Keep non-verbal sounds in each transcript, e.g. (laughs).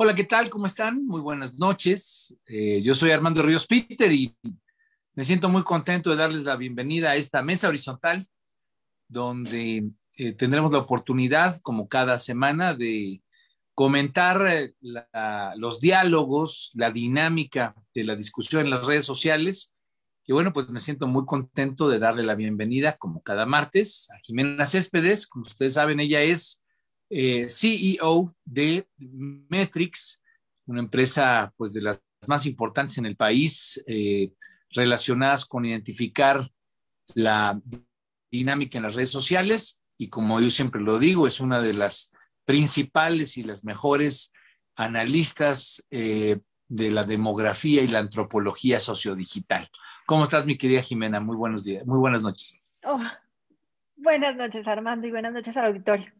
Hola, ¿qué tal? ¿Cómo están? Muy buenas noches. Eh, yo soy Armando Ríos Peter y me siento muy contento de darles la bienvenida a esta mesa horizontal donde eh, tendremos la oportunidad, como cada semana, de comentar eh, los diálogos, la dinámica de la discusión en las redes sociales. Y bueno, pues me siento muy contento de darle la bienvenida, como cada martes, a Jimena Céspedes. Como ustedes saben, ella es eh, CEO de Metrix, una empresa pues de las más importantes en el país eh, relacionadas con identificar la dinámica en las redes sociales y como yo siempre lo digo, es una de las principales y las mejores analistas eh, de la demografía y la antropología sociodigital. ¿Cómo estás, mi querida Jimena? Muy buenos días, muy buenas noches. Oh, buenas noches, Armando, y buenas noches al auditorio.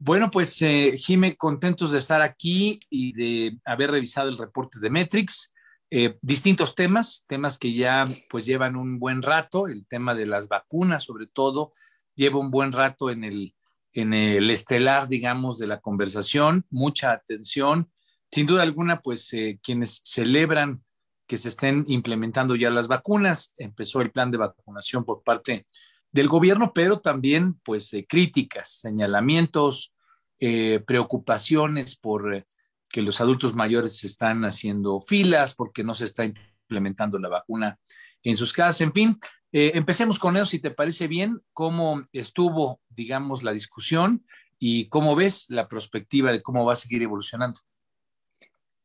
Bueno, pues eh, Jime, contentos de estar aquí y de haber revisado el reporte de Metrix. Eh, distintos temas, temas que ya pues llevan un buen rato, el tema de las vacunas sobre todo, lleva un buen rato en el, en el estelar, digamos, de la conversación, mucha atención. Sin duda alguna, pues eh, quienes celebran que se estén implementando ya las vacunas, empezó el plan de vacunación por parte del gobierno, pero también pues eh, críticas, señalamientos, eh, preocupaciones por eh, que los adultos mayores están haciendo filas, porque no se está implementando la vacuna en sus casas, en fin. empecemos con eso, si te parece bien, cómo estuvo, digamos, la discusión y cómo ves la perspectiva de cómo va a seguir evolucionando.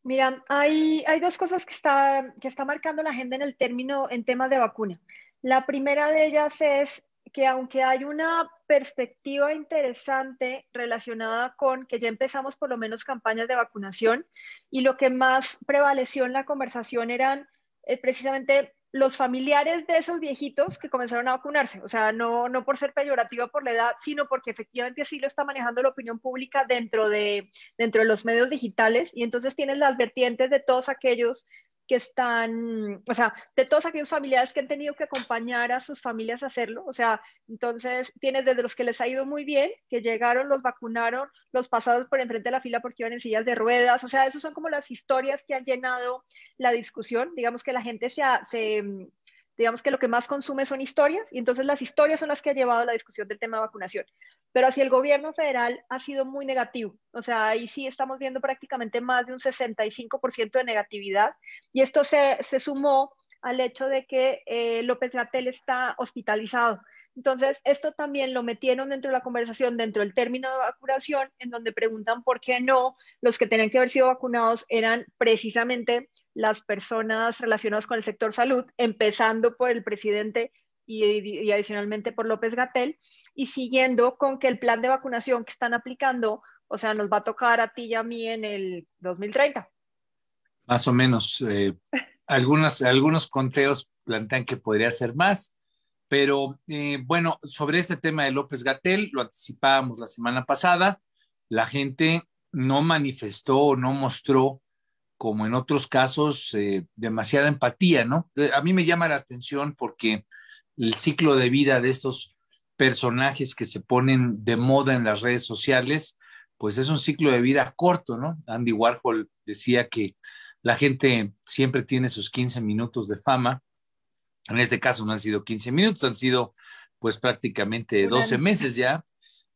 Mira, hay, hay dos cosas que está, que está marcando la agenda en el término, en temas de vacuna. La primera de ellas es que aunque hay una perspectiva interesante relacionada con que ya empezamos por lo menos campañas de vacunación y lo que más prevaleció en la conversación eran eh, precisamente los familiares de esos viejitos que comenzaron a vacunarse, o sea, no, no por ser peyorativa por la edad, sino porque efectivamente así lo está manejando la opinión pública dentro de, dentro de los medios digitales y entonces tienen las vertientes de todos aquellos que están, o sea, de todos aquellos familiares que han tenido que acompañar a sus familias a hacerlo. O sea, entonces tienes desde los que les ha ido muy bien, que llegaron, los vacunaron, los pasados por enfrente de la fila porque iban en sillas de ruedas. O sea, esas son como las historias que han llenado la discusión. Digamos que la gente se, se digamos que lo que más consume son historias y entonces las historias son las que han llevado la discusión del tema de vacunación. Pero así el gobierno federal ha sido muy negativo, o sea, ahí sí estamos viendo prácticamente más de un 65% de negatividad y esto se, se, sumó al hecho de que eh, López Gatel está hospitalizado. Entonces, esto también lo metieron dentro de la conversación, dentro del término de vacunación, en donde preguntan por qué no los que tenían que haber sido vacunados eran precisamente las personas relacionadas con el sector salud, empezando por el presidente y, adicionalmente por López Gatel, y siguiendo con que el plan de vacunación que están aplicando, o sea, nos va a tocar a ti y a mí en el 2030. Más o menos. Eh, (laughs) algunos conteos plantean que podría ser más, pero eh, bueno, sobre este tema de López Gatel, lo anticipábamos la semana pasada, la gente no manifestó, no mostró como en otros casos, eh, demasiada empatía, ¿no? Eh, a mí me llama la atención porque el ciclo de vida de estos personajes que se ponen de moda en las redes sociales, pues es un ciclo de vida corto, ¿no? Andy Warhol decía que la gente siempre tiene sus 15 minutos de fama. En este caso no han sido 15 minutos, han sido pues prácticamente 12 meses ya,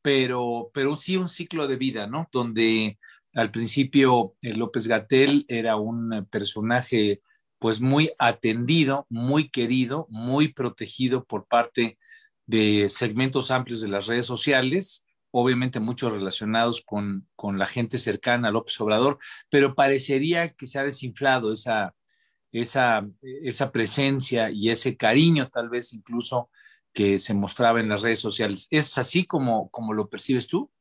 pero, pero sí un ciclo de vida, ¿no? Donde al principio, eh, López Gatel era un personaje pues muy atendido, muy querido, muy protegido por parte de segmentos amplios de las redes sociales, obviamente muchos relacionados con, con la gente cercana a López Obrador, pero parecería que se ha desinflado esa, esa, esa presencia y ese cariño tal vez incluso que se mostraba en las redes sociales. ¿Es así como, como lo percibes tú?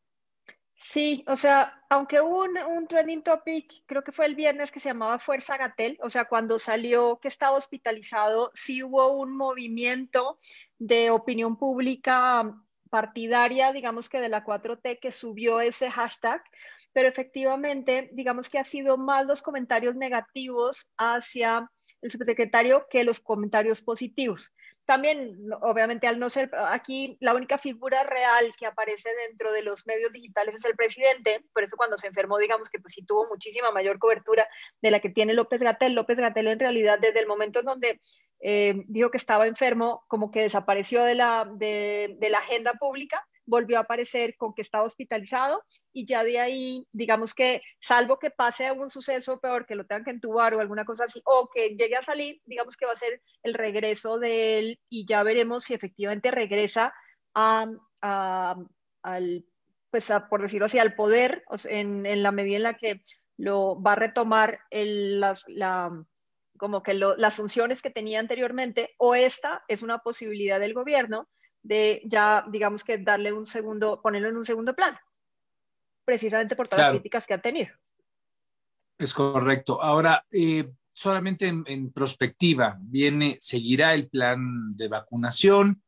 Sí, o sea, aunque hubo un, trending topic, creo que fue el viernes que se llamaba Fuerza Gatel, o sea, cuando salió que estaba hospitalizado, sí hubo un movimiento de opinión pública partidaria, digamos que de la 4T, que subió ese hashtag, pero efectivamente, digamos que ha sido más los comentarios negativos hacia el subsecretario que los comentarios positivos. También, obviamente, al no ser aquí la única figura real que aparece dentro de los medios digitales es el presidente, por eso cuando se enfermó, digamos que pues sí tuvo muchísima mayor cobertura de la que tiene López Gatel. López Gatel en realidad desde el momento en donde eh, dijo que estaba enfermo, como que desapareció de la, de, de la agenda pública volvió a aparecer con que estaba hospitalizado y ya de ahí, digamos que, salvo que pase algún suceso peor, que lo tengan que entubar o alguna cosa así, o que llegue a salir, digamos que va a ser el regreso de él y ya veremos si efectivamente regresa a, al, pues por decirlo así, al poder, en, en, la medida en la que lo va a retomar el, las, la, como que las funciones que tenía anteriormente, o esta es una posibilidad del gobierno de ya, digamos que darle un segundo, ponerlo en un segundo plano, precisamente por todas las críticas que ha tenido. Es correcto. Ahora, eh, solamente en, prospectiva, viene, seguirá el plan de vacunación.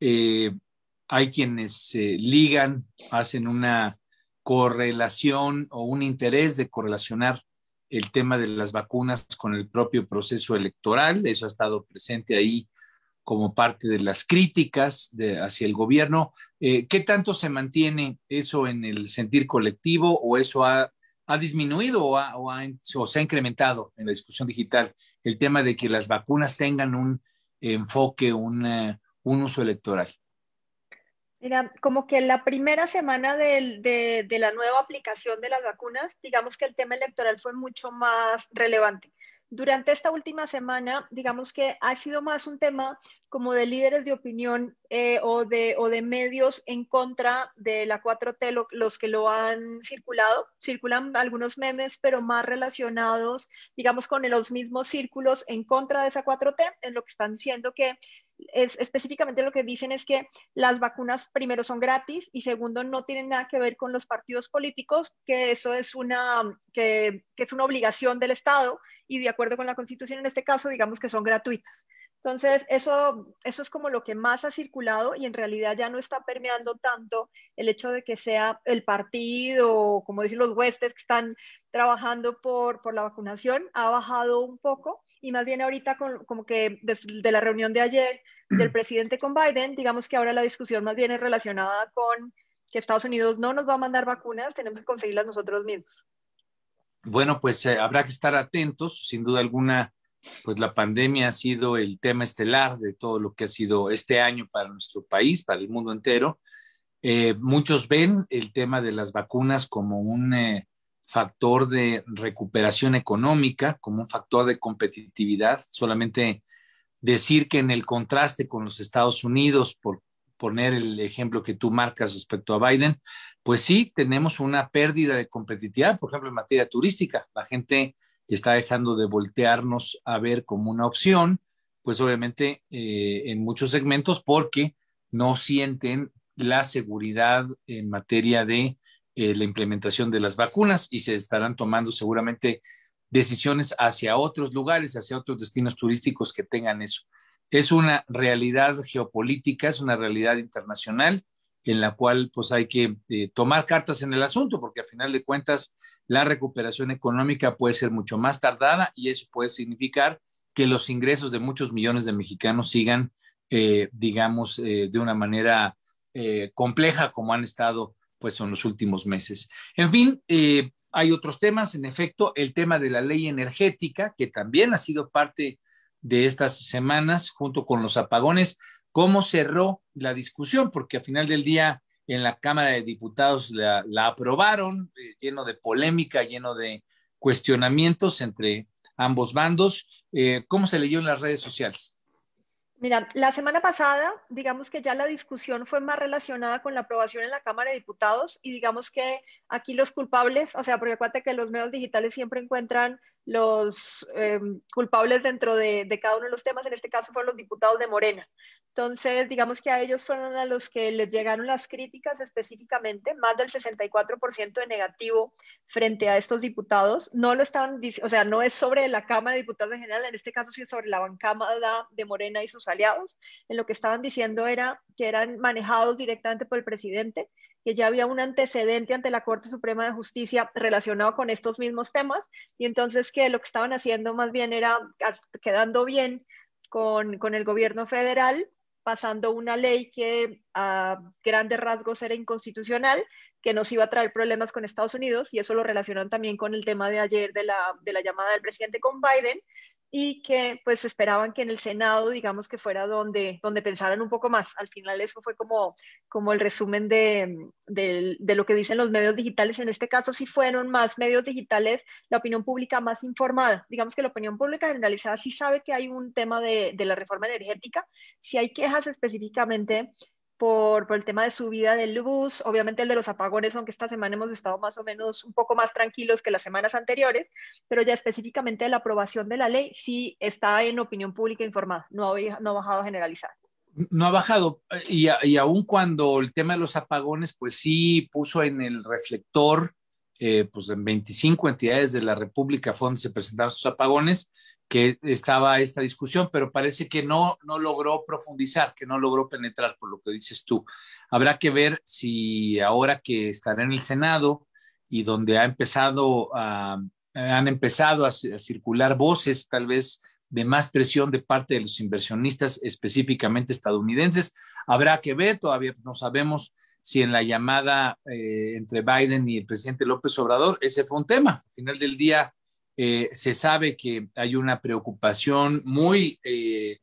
Eh, hay quienes eh, ligan, hacen una correlación o un interés de correlacionar el tema de las vacunas con el propio proceso electoral. Eso ha estado presente ahí como parte de las críticas hacia el gobierno. Eh, ¿Qué tanto se mantiene eso en el sentir colectivo o eso ha, disminuido o, se ha incrementado en la discusión digital el tema de que las vacunas tengan un enfoque, un, uso electoral? Mira, como que la primera semana de, de, la nueva aplicación de las vacunas, digamos que el tema electoral fue mucho más relevante. Durante esta última semana, digamos que ha sido más un tema como de líderes de opinión eh, o, de, o de medios en contra de la 4T, los que lo han circulado. Circulan algunos memes, pero más relacionados, digamos, con los mismos círculos en contra de esa 4T, en lo que están diciendo que es, específicamente lo que dicen es que las vacunas primero son gratis y segundo no tienen nada que ver con los partidos políticos, que eso es una, que, que es una obligación del Estado y de acuerdo con la Constitución en este caso, digamos que son gratuitas. Entonces, eso, eso es como lo que más ha circulado y en realidad ya no está permeando tanto el hecho de que sea el partido, como dicen los huestes que están trabajando por, por la vacunación, ha bajado un poco y más bien ahorita con, como que desde la reunión de ayer del (clears throat) presidente con Biden, digamos que ahora la discusión más bien es relacionada con que Estados Unidos no nos va a mandar vacunas, tenemos que conseguirlas nosotros mismos. Bueno, pues eh, habrá que estar atentos, sin duda alguna pues la pandemia ha sido el tema estelar de todo lo que ha sido este año para nuestro país, para el mundo entero. Eh, muchos ven el tema de las vacunas como un eh, factor de recuperación económica, como un factor de competitividad. Solamente decir que en el contraste con los Estados Unidos, por poner el ejemplo que tú marcas respecto a Biden, pues sí, tenemos una pérdida de competitividad, por ejemplo, en materia turística. La gente está dejando de voltearnos a ver como una opción, pues obviamente eh, en muchos segmentos porque no sienten la seguridad en materia de eh, la implementación de las vacunas y se estarán tomando seguramente decisiones hacia otros lugares, hacia otros destinos turísticos que tengan eso. Es una realidad geopolítica, es una realidad internacional en la cual pues hay que eh, tomar cartas en el asunto, porque a final de cuentas la recuperación económica puede ser mucho más tardada y eso puede significar que los ingresos de muchos millones de mexicanos sigan, eh, digamos, de una manera compleja como han estado pues en los últimos meses. En fin, hay otros temas, en efecto, el tema de la ley energética, que también ha sido parte de estas semanas junto con los apagones, cómo cerró la discusión, porque a final del día en la Cámara de Diputados la, aprobaron, eh, lleno de polémica, lleno de cuestionamientos entre ambos bandos. Eh, ¿Cómo se leyó en las redes sociales? Mira, la semana pasada, digamos que ya la discusión fue más relacionada con la aprobación en la Cámara de Diputados y digamos que aquí los culpables, o sea, porque acuérdate que los medios digitales siempre encuentran los em, culpables dentro de, de, cada uno de los temas, en este caso fueron los diputados de Morena. Entonces, digamos que a ellos fueron a los que les llegaron las críticas específicamente, más del 64% de negativo frente a estos diputados. No lo estaban, o sea, no es sobre la Cámara de Diputados en general, en este caso sí es sobre la bancada de Morena y sus aliados. En lo que estaban diciendo era que eran manejados directamente por el presidente, que ya había un antecedente ante la Corte Suprema de Justicia relacionado con estos mismos temas, y entonces que lo que estaban haciendo más bien era quedando bien con, con el gobierno federal pasando una ley que a grandes rasgos era inconstitucional, que nos iba a traer problemas con Estados Unidos, y eso lo relacionan también con el tema de ayer de la, de la llamada del presidente con Biden, y que pues esperaban que en el Senado, digamos que fuera donde, donde pensaran un poco más. Al final eso fue como, como el resumen de, de, lo que dicen los medios digitales. En este caso sí fueron más medios digitales, la opinión pública más informada. Digamos que la opinión pública generalizada sí sabe que hay un tema de, de la reforma energética. Si hay quejas específicamente por, el tema de subida del bus, obviamente el de los apagones, aunque esta semana hemos estado más o menos un poco más tranquilos que las semanas anteriores, pero ya específicamente la aprobación de la ley sí está en opinión pública informada, no ha, no ha bajado a generalizar. No ha bajado, y, y aun cuando el tema de los apagones, pues sí puso en el reflector, eh, pues en 25 entidades de la República fue se presentaron sus apagones, que estaba esta discusión, pero parece que no, no logró profundizar, que no logró penetrar, por lo que dices tú. Habrá que ver si ahora que estará en el Senado y donde ha empezado han empezado a, circular voces tal vez de más presión de parte de los inversionistas, específicamente estadounidenses, habrá que ver, todavía no sabemos si en la llamada eh, entre Biden y el presidente López Obrador ese fue un tema. Al final del día, eh, se sabe que hay una preocupación muy eh,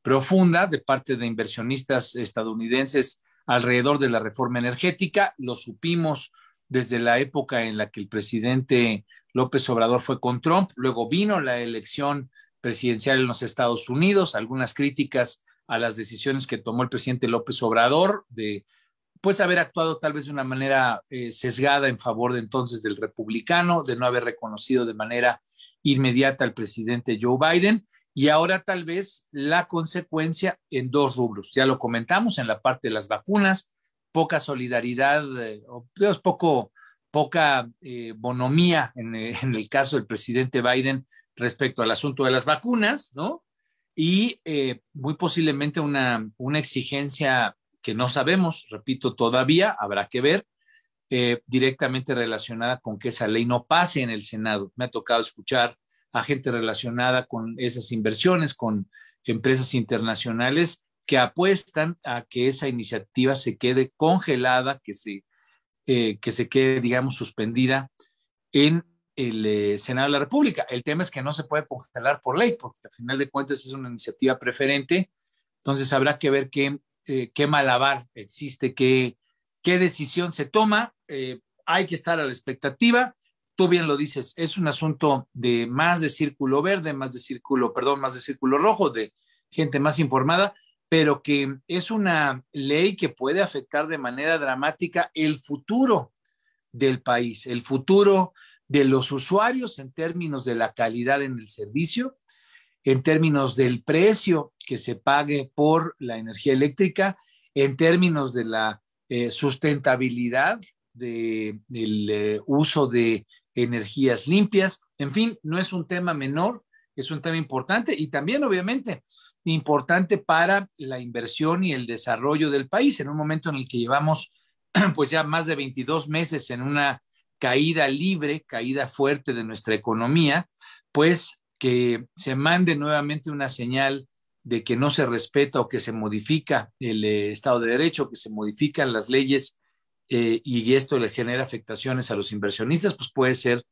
profunda de parte de inversionistas estadounidenses alrededor de la reforma energética. Lo supimos desde la época en la que el presidente López Obrador fue con Trump. Luego vino la elección presidencial en los Estados Unidos, algunas críticas a las decisiones que tomó el presidente López Obrador de pues haber actuado tal vez de una manera eh, sesgada en favor de entonces del republicano, de no haber reconocido de manera inmediata al presidente Joe Biden y ahora tal vez la consecuencia en dos rubros. Ya lo comentamos en la parte de las vacunas, poca solidaridad, eh, poco, poca eh, bonomía en, en, el caso del presidente Biden respecto al asunto de las vacunas, ¿no? Y muy posiblemente una, una exigencia que no sabemos, repito, todavía habrá que ver, eh, directamente relacionada con que esa ley no pase en el Senado. Me ha tocado escuchar a gente relacionada con esas inversiones, con empresas internacionales que apuestan a que esa iniciativa se quede congelada, que se, eh, que se quede, digamos, suspendida en el eh, Senado de la República. El tema es que no se puede congelar por ley, porque al final de cuentas es una iniciativa preferente. Entonces habrá que ver qué eh, qué malabar existe, qué, qué decisión se toma. Eh, hay que estar a la expectativa. Tú bien lo dices, es un asunto de más de círculo verde, más de círculo, perdón, más de círculo rojo, de gente más informada, pero que es una ley que puede afectar de manera dramática el futuro del país, el futuro de los usuarios en términos de la calidad en el servicio, en términos del precio que se pague por la energía eléctrica, en términos de la eh, sustentabilidad del eh, uso de energías limpias. En fin, no es un tema menor, es un tema importante y también, obviamente, importante para la inversión y el desarrollo del país en un momento en el que llevamos (clears throat) pues ya más de 22 meses en una caída libre, caída fuerte de nuestra economía, pues que se mande nuevamente una señal de que no se respeta o que se modifica el eh, Estado de Derecho, que se modifican las leyes eh, y esto le genera afectaciones a los inversionistas, pues puede ser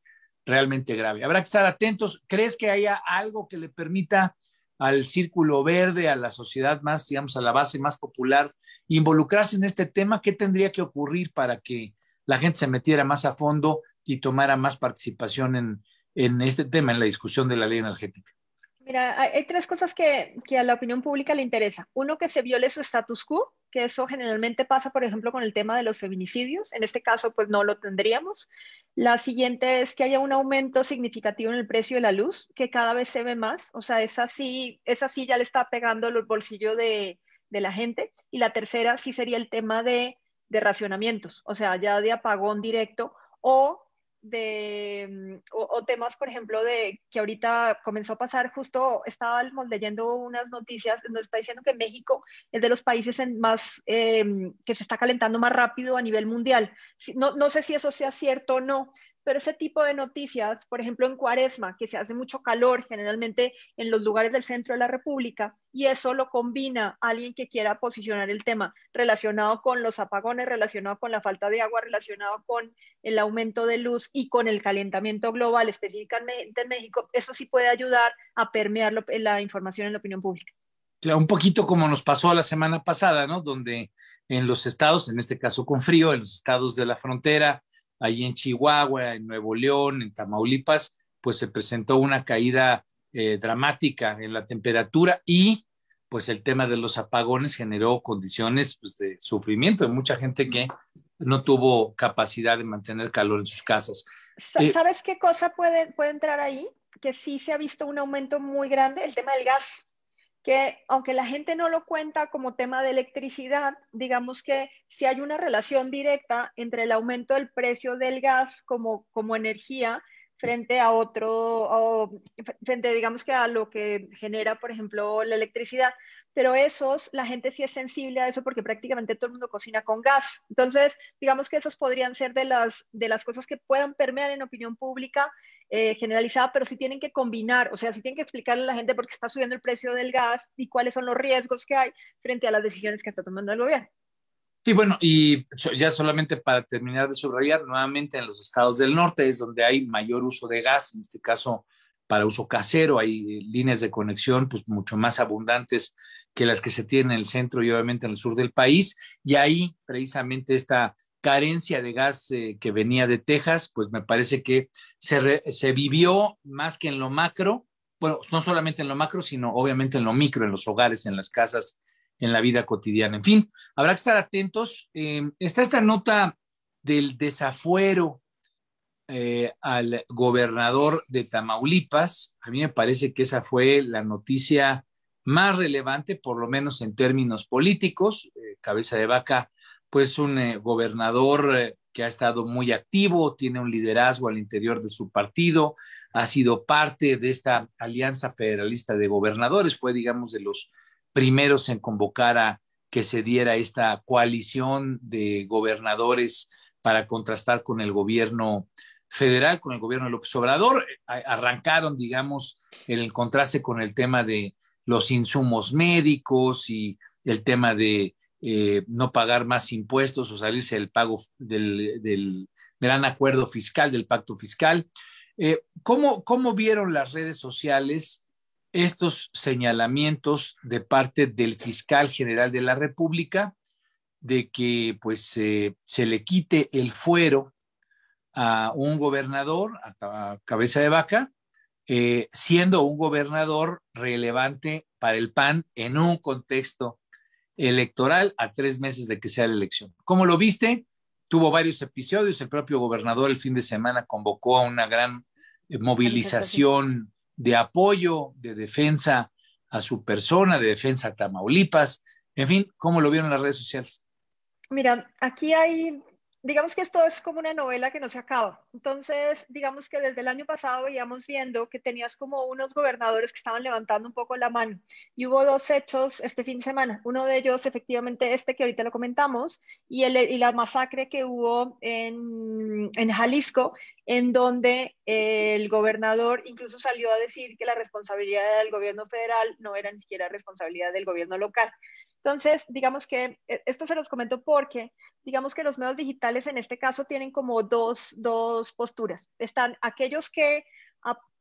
realmente grave. Habrá que estar atentos. ¿Crees que haya algo que le permita al círculo verde, a la sociedad más, digamos, a la base más popular, involucrarse en este tema? ¿Qué tendría que ocurrir para que la gente se metiera más a fondo y tomara más participación en, en este tema, en la discusión de la ley energética? Mira, hay tres cosas que, a la opinión pública le interesa. Uno, que se viole su status quo, que eso generalmente pasa, por ejemplo, con el tema de los feminicidios. En este caso, pues no lo tendríamos. La siguiente es que haya un aumento significativo en el precio de la luz, que cada vez se ve más. O sea, esa sí, esa sí ya le está pegando los bolsillos de, de la gente. Y la tercera sí sería el tema de, de racionamientos, o sea, ya de apagón directo o de, mm, o, temas, por ejemplo, de que ahorita comenzó a pasar, justo estábamos leyendo unas noticias, nos está diciendo que México es de los países en más, em, que se está calentando más rápido a nivel mundial. No, no sé si eso sea cierto o no, pero ese tipo de noticias, por ejemplo en Cuaresma, que se hace mucho calor generalmente en los lugares del centro de la República, y eso lo combina alguien que quiera posicionar el tema relacionado con los apagones, relacionado con la falta de agua, relacionado con el aumento de luz y con el calentamiento global, específicamente en México, eso sí puede ayudar a permear la información en la opinión pública. Claro, un poquito como nos pasó la semana pasada, ¿no? Donde en los estados, en este caso con frío, en los estados de la frontera, ahí en Chihuahua, en Nuevo León, en Tamaulipas, pues se presentó una caída eh, dramática en la temperatura y pues el tema de los apagones generó condiciones pues, de sufrimiento de mucha gente que no tuvo capacidad de mantener calor en sus casas. Eh, ¿Sabes qué cosa puede, puede entrar ahí? Que sí se ha visto un aumento muy grande, el tema del gas que aunque la gente no lo cuenta como tema de electricidad, digamos que si hay una relación directa entre el aumento del precio del gas como, como energía frente a otro, frente digamos que a lo que genera, por ejemplo, la electricidad. Pero esos, la gente sí es sensible a eso porque prácticamente todo el mundo cocina con gas. Entonces, digamos que esos podrían ser de las, de las cosas que puedan permear en opinión pública eh, generalizada, pero sí tienen que combinar, o sea, sí tienen que explicarle a la gente por qué está subiendo el precio del gas y cuáles son los riesgos que hay frente a las decisiones que está tomando el gobierno. Sí, bueno, y ya solamente para terminar de subrayar, nuevamente en los estados del norte es donde hay mayor uso de gas, en este caso para uso casero, hay líneas de conexión pues mucho más abundantes que las que se tienen en el centro y obviamente en el sur del país, y ahí precisamente esta carencia de gas eh, que venía de Texas, pues me parece que se, se vivió más que en lo macro, bueno, no solamente en lo macro, sino obviamente en lo micro, en los hogares, en las casas en la vida cotidiana. En fin, habrá que estar atentos. Eh, está esta nota del desafuero eh, al gobernador de Tamaulipas. A mí me parece que esa fue la noticia más relevante, por lo menos en términos políticos. Eh, cabeza de vaca, pues un gobernador que ha estado muy activo, tiene un liderazgo al interior de su partido, ha sido parte de esta alianza federalista de gobernadores, fue, digamos, de los primeros en convocar a que se diera esta coalición de gobernadores para contrastar con el gobierno federal, con el gobierno de López Obrador. Arrancaron, digamos, el contraste con el tema de los insumos médicos y el tema de eh, no pagar más impuestos o salirse del pago del, gran acuerdo fiscal, del pacto fiscal. Eh, ¿cómo, ¿Cómo vieron las redes sociales estos señalamientos de parte del fiscal general de la República de que pues se le quite el fuero a un gobernador a, cabeza de vaca, eh, siendo un gobernador relevante para el PAN en un contexto electoral a tres meses de que sea la elección. ¿Cómo lo viste? Tuvo varios episodios. El propio gobernador el fin de semana convocó a una gran eh, movilización de apoyo, de defensa a su persona, de defensa a Tamaulipas. En fin, ¿cómo lo vieron las redes sociales? Mira, aquí hay digamos que esto es como una novela que no se acaba. Entonces, digamos que desde el año pasado veíamos viendo que tenías como unos gobernadores que estaban levantando un poco la mano. Y hubo dos hechos este fin de semana. Uno de ellos, efectivamente, este que ahorita lo comentamos, y, el, y la masacre que hubo en, en Jalisco, en donde el gobernador incluso salió a decir que la responsabilidad del gobierno federal no era ni siquiera responsabilidad del gobierno local. Entonces, digamos que eh, esto se los comento porque, digamos que los medios digitales en este caso tienen como dos, dos posturas. Están aquellos que,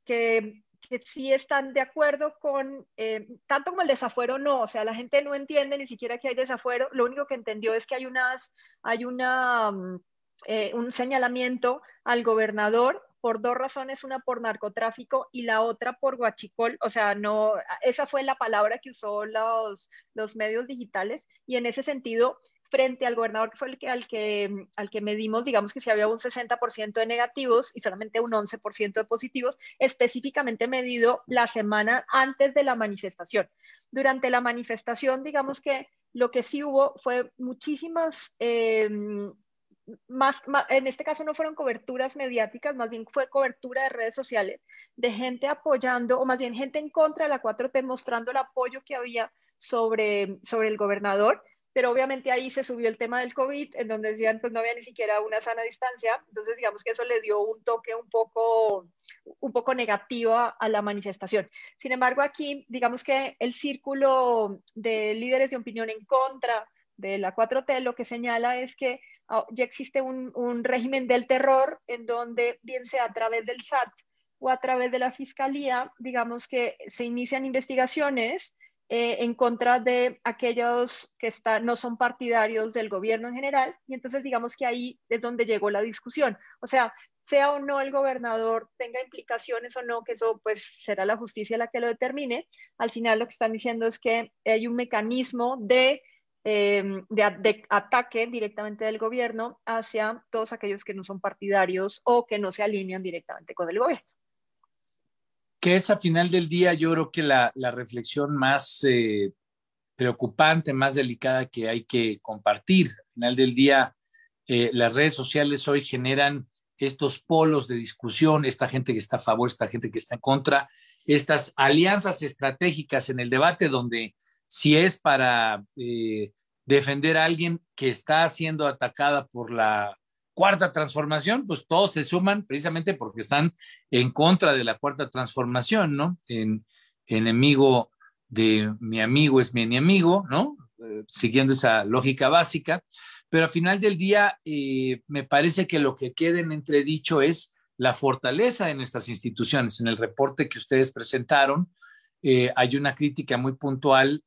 que, que, sí están de acuerdo con, eh, tanto como el desafuero no, o sea, la gente no entiende ni siquiera que hay desafuero, lo único que entendió es que hay, unas, hay una, mm, eh, un señalamiento al gobernador por dos razones, una por narcotráfico y la otra por guachicol, o sea, no, esa fue la palabra que usó los, los medios digitales y en ese sentido, frente al gobernador que fue el que, al, que, al que medimos, digamos que si había un 60% de negativos y solamente un 11% de positivos, específicamente medido la semana antes de la manifestación. Durante la manifestación, digamos que lo que sí hubo fue muchísimas... Eh, más, en este caso no fueron coberturas mediáticas, más bien fue cobertura de redes sociales, de gente apoyando, o más bien gente en contra de la 4T, mostrando el apoyo que había sobre, sobre el gobernador pero obviamente ahí se subió el tema del COVID, en donde decían, pues no había ni siquiera una sana distancia, entonces digamos que eso le dio un toque un poco, un poco negativo a, la manifestación. Sin embargo, aquí, digamos que el círculo de líderes de opinión en contra de la 4T lo que señala es que ya existe un, régimen del terror en donde, bien sea a través del SAT o a través de la Fiscalía, digamos que se inician investigaciones eh, en contra de aquellos que no son partidarios del gobierno en general. Y entonces digamos que ahí es donde llegó la discusión. O sea, sea o no el gobernador tenga implicaciones o no, que eso pues será la justicia la que lo determine. Al final lo que están diciendo es que hay un mecanismo de, em, de ataque directamente del gobierno hacia todos aquellos que no son partidarios o que no se alinean directamente con el gobierno que es a final del día, yo creo que la, reflexión más eh, preocupante, más delicada que hay que compartir. Al final del día, eh, las redes sociales hoy generan estos polos de discusión, esta gente que está a favor, esta gente que está en contra, estas alianzas estratégicas en el debate donde si es para eh, defender a alguien que está siendo atacada por la cuarta transformación, pues todos se suman precisamente porque están en contra de la cuarta transformación, ¿no? En, enemigo de mi amigo es mi enemigo, ¿no? Eh, siguiendo esa lógica básica. Pero al final del día, eh, me parece que lo que queda en entredicho es la fortaleza de nuestras instituciones. En el reporte que ustedes presentaron, eh, hay una crítica muy puntual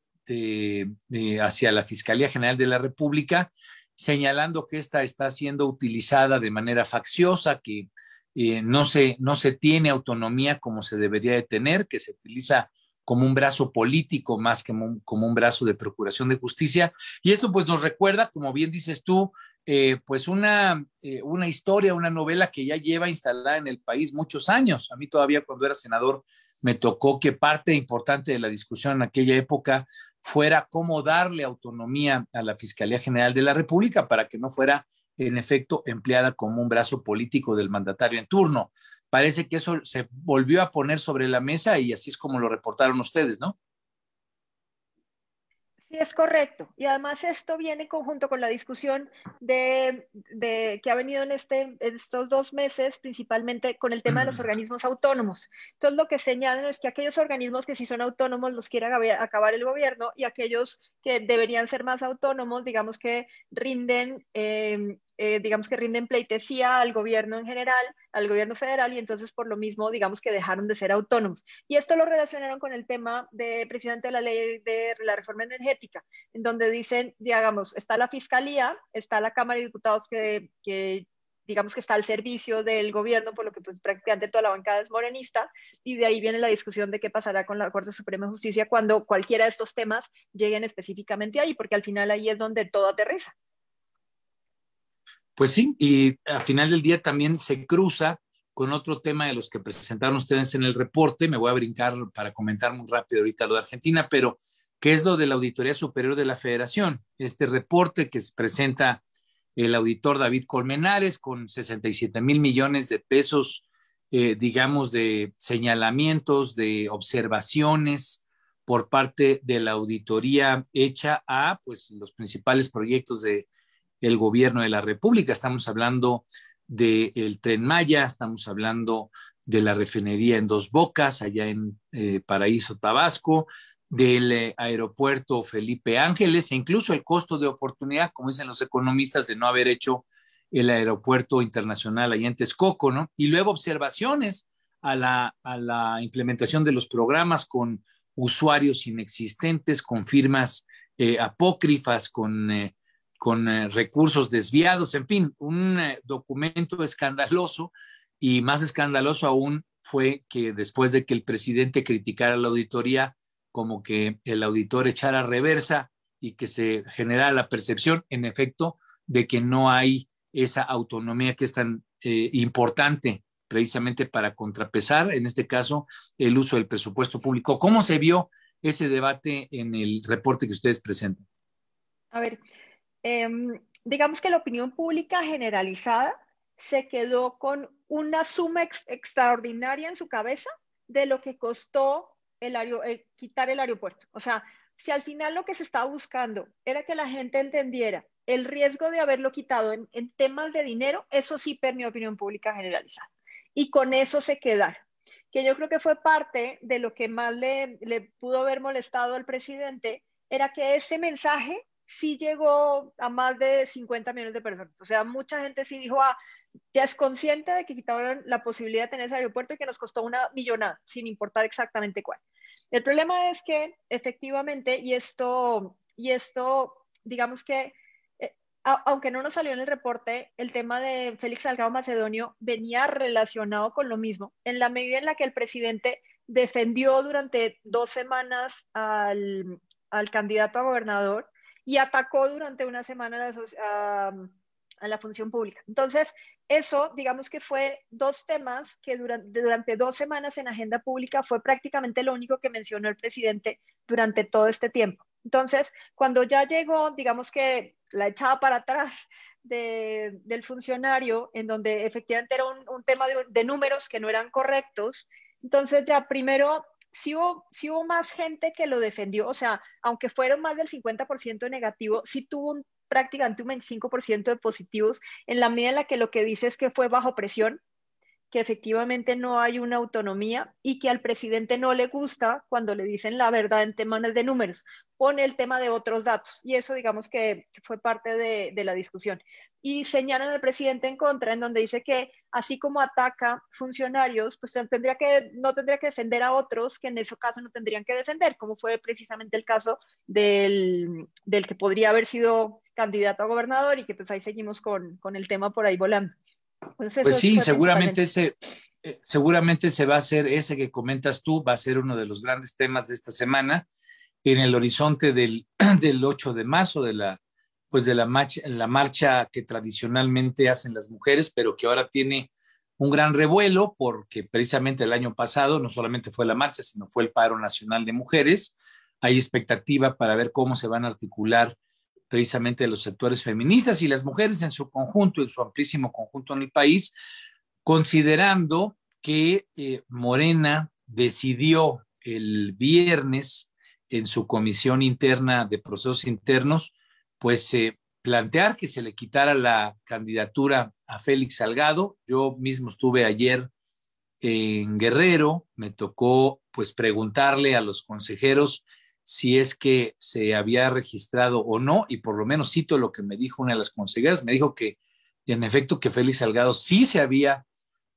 hacia la Fiscalía General de la República señalando que esta está siendo utilizada de manera facciosa, que eh, no, se, no se tiene autonomía como se debería de tener, que se utiliza como un brazo político más que como un, brazo de procuración de justicia. Y esto pues nos recuerda, como bien dices tú, eh, pues una, eh, una historia, una novela que ya lleva instalada en el país muchos años. A mí todavía cuando era senador me tocó que parte importante de la discusión en aquella época fuera cómo darle autonomía a la Fiscalía General de la República para que no fuera, en efecto, empleada como un brazo político del mandatario en turno. Parece que eso se volvió a poner sobre la mesa y así es como lo reportaron ustedes, ¿no? Sí, es correcto. Y además esto viene en conjunto con la discusión de, que ha venido en, este, estos dos meses, principalmente con el tema de los organismos autónomos. Entonces, lo que señalan es que aquellos organismos que sí son autónomos los quiere acabar el gobierno y aquellos que deberían ser más autónomos, digamos que rinden eh, eh, digamos que rinden pleitesía al gobierno en general, al gobierno federal, y entonces por lo mismo, digamos que dejaron de ser autónomos. Y esto lo relacionaron con el tema de presidente de la ley de la reforma energética, en donde dicen, digamos, está la fiscalía, está la Cámara de Diputados que, que digamos que está al servicio del gobierno, por lo que pues, prácticamente toda la bancada es morenista, y de ahí viene la discusión de qué pasará con la Corte Suprema de Justicia cuando cualquiera de estos temas lleguen específicamente ahí, porque al final ahí es donde todo aterriza. Pues sí, y al final del día también se cruza con otro tema de los que presentaron ustedes en el reporte. Me voy a brincar para comentar muy rápido ahorita lo de Argentina, pero ¿qué es lo de la Auditoría Superior de la Federación? Este reporte que se presenta el auditor David Colmenares con 67 mil millones de pesos, eh, digamos, de señalamientos, de observaciones por parte de la auditoría hecha a pues, los principales proyectos de el gobierno de la República. Estamos hablando del tren Maya, estamos hablando de la refinería en Dos Bocas, allá en eh, Paraíso, Tabasco, del eh, aeropuerto Felipe Ángeles e incluso el costo de oportunidad, como dicen los economistas, de no haber hecho el aeropuerto internacional allá en Texcoco, ¿no? Y luego observaciones a la, a la implementación de los programas con usuarios inexistentes, con firmas eh, apócrifas, con con eh, recursos desviados, en fin, un eh, documento escandaloso y más escandaloso aún fue que después de que el presidente criticara la auditoría, como que el auditor echara reversa y que se generara la percepción, en efecto, de que no hay esa autonomía que es tan eh, importante precisamente para contrapesar, en este caso, el uso del presupuesto público. ¿Cómo se vio ese debate en el reporte que ustedes presentan? A ver, Em, digamos que la opinión pública generalizada se quedó con una suma extraordinaria en su cabeza de lo que costó eh, quitar el aeropuerto. O sea, si al final lo que se estaba buscando era que la gente entendiera el riesgo de haberlo quitado en, temas de dinero, eso sí permeó opinión pública generalizada. Y con eso se quedaron. Que yo creo que fue parte de lo que más le pudo haber molestado al presidente, era que ese mensaje sí llegó a más de 50 millones de personas. O sea, mucha gente sí dijo, ah, ya es consciente de que quitaron la posibilidad de tener ese aeropuerto y que nos costó una millonada, sin importar exactamente cuál. El problema es que efectivamente, y esto, y esto digamos que, eh, aunque no nos salió en el reporte, el tema de Félix Salgado Macedonio venía relacionado con lo mismo, en la medida en la que el presidente defendió durante dos semanas al, al candidato a gobernador y atacó durante una semana a, la función pública. Entonces, eso, digamos que fue dos temas que durante, durante dos semanas en agenda pública fue prácticamente lo único que mencionó el presidente durante todo este tiempo. Entonces, cuando ya llegó, digamos que la echaba para atrás del funcionario, en donde efectivamente era un, tema de, números que no eran correctos, entonces ya primero sí hubo, más gente que lo defendió, o sea, aunque fueron más del 50% negativo, sí tuvo un, prácticamente un 25% de positivos en la medida en la que lo que dice es que fue bajo presión, que efectivamente no hay una autonomía y que al presidente no le gusta cuando le dicen la verdad en temas de números. Pone el tema de otros datos y eso digamos que, fue parte de, de, la discusión. Y señalan al presidente en contra, en donde dice que así como ataca funcionarios, pues tendría que, no tendría que defender a otros que en ese caso no tendrían que defender, como fue precisamente el caso del, del que podría haber sido candidato a gobernador y que pues ahí seguimos con, con el tema por ahí volando. Pues, pues sí, seguramente ese, eh, seguramente se va a hacer, ese que comentas tú, va a ser uno de los grandes temas de esta semana en el horizonte del, (clears throat) del 8 de marzo, de la, pues de la marcha, la marcha que tradicionalmente hacen las mujeres, pero que ahora tiene un gran revuelo porque precisamente el año pasado no solamente fue la marcha, sino fue el paro nacional de mujeres. Hay expectativa para ver cómo se van a articular precisamente de los sectores feministas y las mujeres en su conjunto, en su amplísimo conjunto en el país, considerando que eh, Morena decidió el viernes en su comisión interna de procesos internos, pues eh, plantear que se le quitara la candidatura a Félix Salgado. Yo mismo estuve ayer en Guerrero, me tocó pues preguntarle a los consejeros si es que se había registrado o no, y por lo menos cito lo que me dijo una de las consejeras, me dijo que en efecto que Félix Salgado sí se había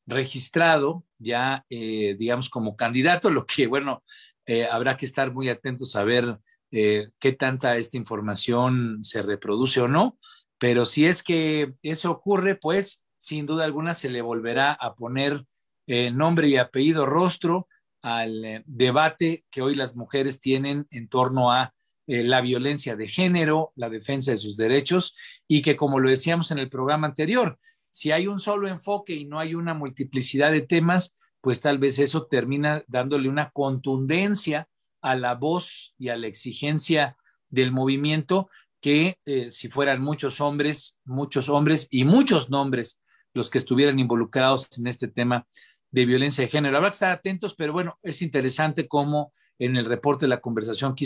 registrado ya, eh, digamos, como candidato, lo que, bueno, eh, habrá que estar muy atentos a ver eh, qué tanta esta información se reproduce o no, pero si es que eso ocurre, pues sin duda alguna se le volverá a poner nombre y apellido rostro al eh, debate que hoy las mujeres tienen en torno a eh, la violencia de género, la defensa de sus derechos y que, como lo decíamos en el programa anterior, si hay un solo enfoque y no hay una multiplicidad de temas, pues tal vez eso termina dándole una contundencia a la voz y a la exigencia del movimiento que eh, si fueran muchos hombres, muchos hombres y muchos nombres los que estuvieran involucrados en este tema, de violencia de género. Habrá que estar atentos, pero bueno, es interesante cómo en el reporte de la conversación que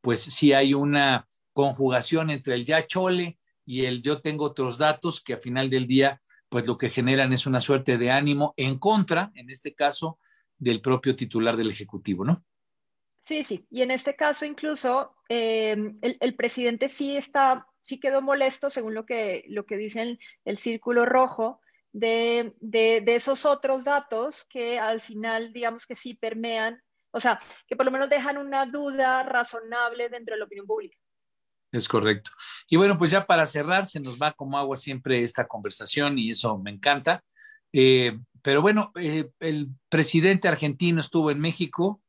pues sí hay una conjugación entre el ya chole y el yo tengo otros datos que a final del día, pues lo que generan es una suerte de ánimo en contra, en este caso, del propio titular del Ejecutivo, ¿no? Sí, sí, y en este caso incluso eh, el, presidente sí está, sí quedó molesto, según lo que, lo que dice el círculo rojo, de, esos otros datos que al final, digamos que sí permean, o sea, que por lo menos dejan una duda razonable dentro de la opinión pública. Es correcto. Y bueno, pues ya para cerrar, se nos va como agua siempre esta conversación y eso me encanta. Eh, pero bueno, eh, el presidente argentino estuvo en México.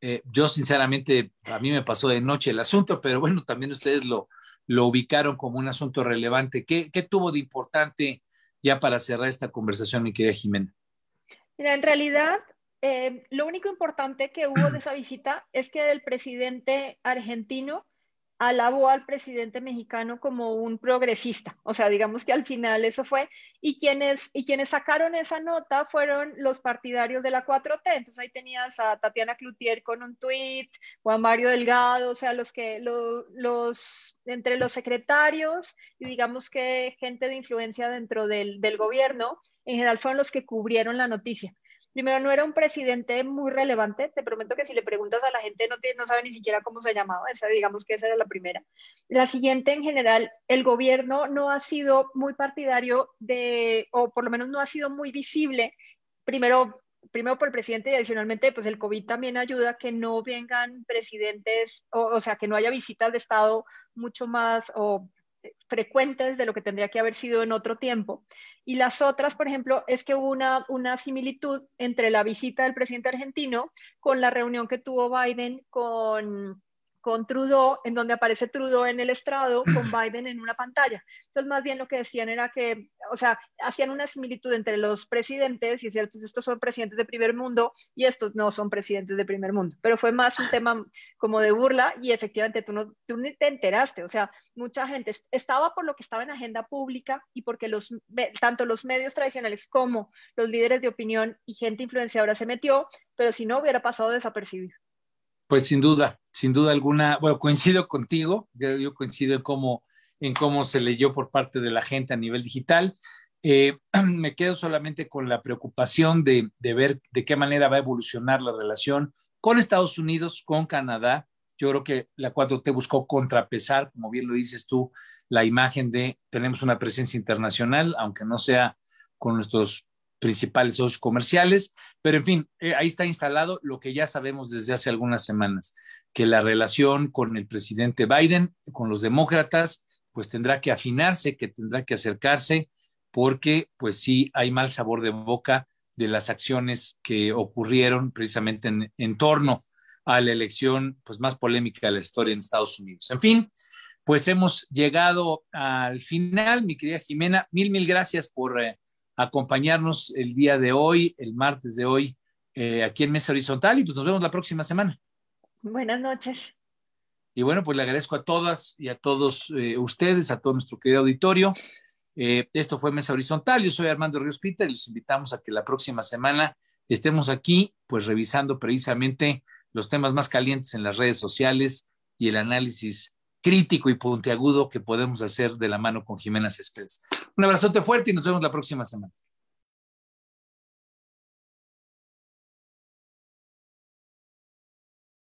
Eh, yo sinceramente, a mí me pasó de noche el asunto, pero bueno, también ustedes lo, lo ubicaron como un asunto relevante. ¿Qué, qué tuvo de importante ya para cerrar esta conversación, mi querida Jimena? Mira, en realidad, eh, lo único importante que hubo de esa visita es que el presidente argentino alabó al presidente mexicano como un progresista. O sea, digamos que al final eso fue. Y quienes, y quienes sacaron esa nota fueron los partidarios de la 4T. Entonces ahí tenías a Tatiana Cloutier con un tweet, o a Mario Delgado, o sea, los que, los, entre los secretarios y digamos que gente de influencia dentro del, del gobierno, en general fueron los que cubrieron la noticia primero no era un presidente muy relevante, te prometo que si le preguntas a la gente no, no sabe ni siquiera cómo se llamaba, esa, digamos que esa era la primera. La siguiente, en general, el gobierno no ha sido muy partidario de, o por lo menos no ha sido muy visible, primero primero por el presidente y adicionalmente, pues el COVID también ayuda a que no vengan presidentes, o, o, sea, que no haya visitas de Estado mucho más o frecuentes de lo que tendría que haber sido en otro tiempo. Y las otras, por ejemplo, es que hubo una, una similitud entre la visita del presidente argentino con la reunión que tuvo Biden con con Trudeau, en donde aparece Trudeau en el estrado con (clears throat) Biden en una pantalla. Entonces, más bien lo que decían era que, o sea, hacían una similitud entre los presidentes y decían, pues estos son presidentes de primer mundo y estos no son presidentes de primer mundo. Pero fue más un tema como de burla y efectivamente tú, no, tú ni te enteraste. O sea, mucha gente estaba por lo que estaba en agenda pública y porque los, tanto los medios tradicionales como los líderes de opinión y gente influenciadora se metió, pero si no hubiera pasado desapercibido. Pues sin duda, sin duda alguna, bueno, coincido contigo, yo coincido en cómo, en cómo se leyó por parte de la gente a nivel digital. Eh, (clears throat) me quedo solamente con la preocupación de, de, ver de qué manera va a evolucionar la relación con Estados Unidos, con Canadá. Yo creo que la 4T buscó contrapesar, como bien lo dices tú, la imagen de tenemos una presencia internacional, aunque no sea con nuestros principales socios comerciales, pero en fin, eh, ahí está instalado lo que ya sabemos desde hace algunas semanas, que la relación con el presidente Biden, con los demócratas, pues tendrá que afinarse, que tendrá que acercarse, porque pues sí hay mal sabor de boca de las acciones que ocurrieron precisamente en, en torno a la elección pues más polémica de la historia en Estados Unidos. En fin, pues hemos llegado al final, mi querida Jimena, mil, mil gracias por eh, acompañarnos el día de hoy, el martes de hoy, eh, aquí en Mesa Horizontal y pues nos vemos la próxima semana. Buenas noches. Y bueno, pues le agradezco a todas y a todos eh, ustedes, a todo nuestro querido auditorio. Eh, esto fue Mesa Horizontal. Yo soy Armando Ríos Peter y los invitamos a que la próxima semana estemos aquí, pues revisando precisamente los temas más calientes en las redes sociales y el análisis crítico y puntiagudo que podemos hacer de la mano con Jimena Céspedes. Un abrazote fuerte y nos vemos la próxima semana.